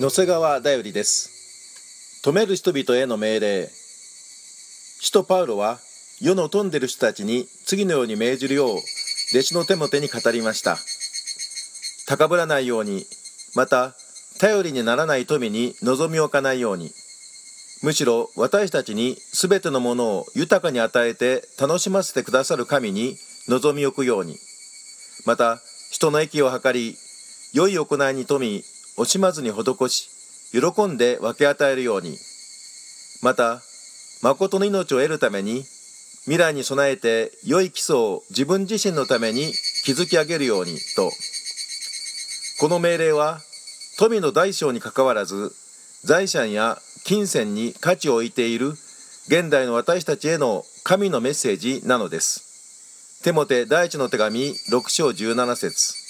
野瀬川だよりです。止める人々への命令。使徒パウロは世の富んでる人たちに次のように命じるよう弟子の手も手に語りました。高ぶらないようにまた頼りにならない富に望みを置かないように。むしろ私たちに全てのものを豊かに与えて楽しませてくださる神に望み置くように。また人の益を図り良い行いに富み惜しまずに施し喜んで分け与えるように。また誠の命を得るために未来に備えて良い基礎を自分自身のために築き上げるようにと。この命令は富の大小にかかわらず財産や金銭に価値を置いている現代の私たちへの神のメッセージなのです。テモテ第一の手紙6章17節。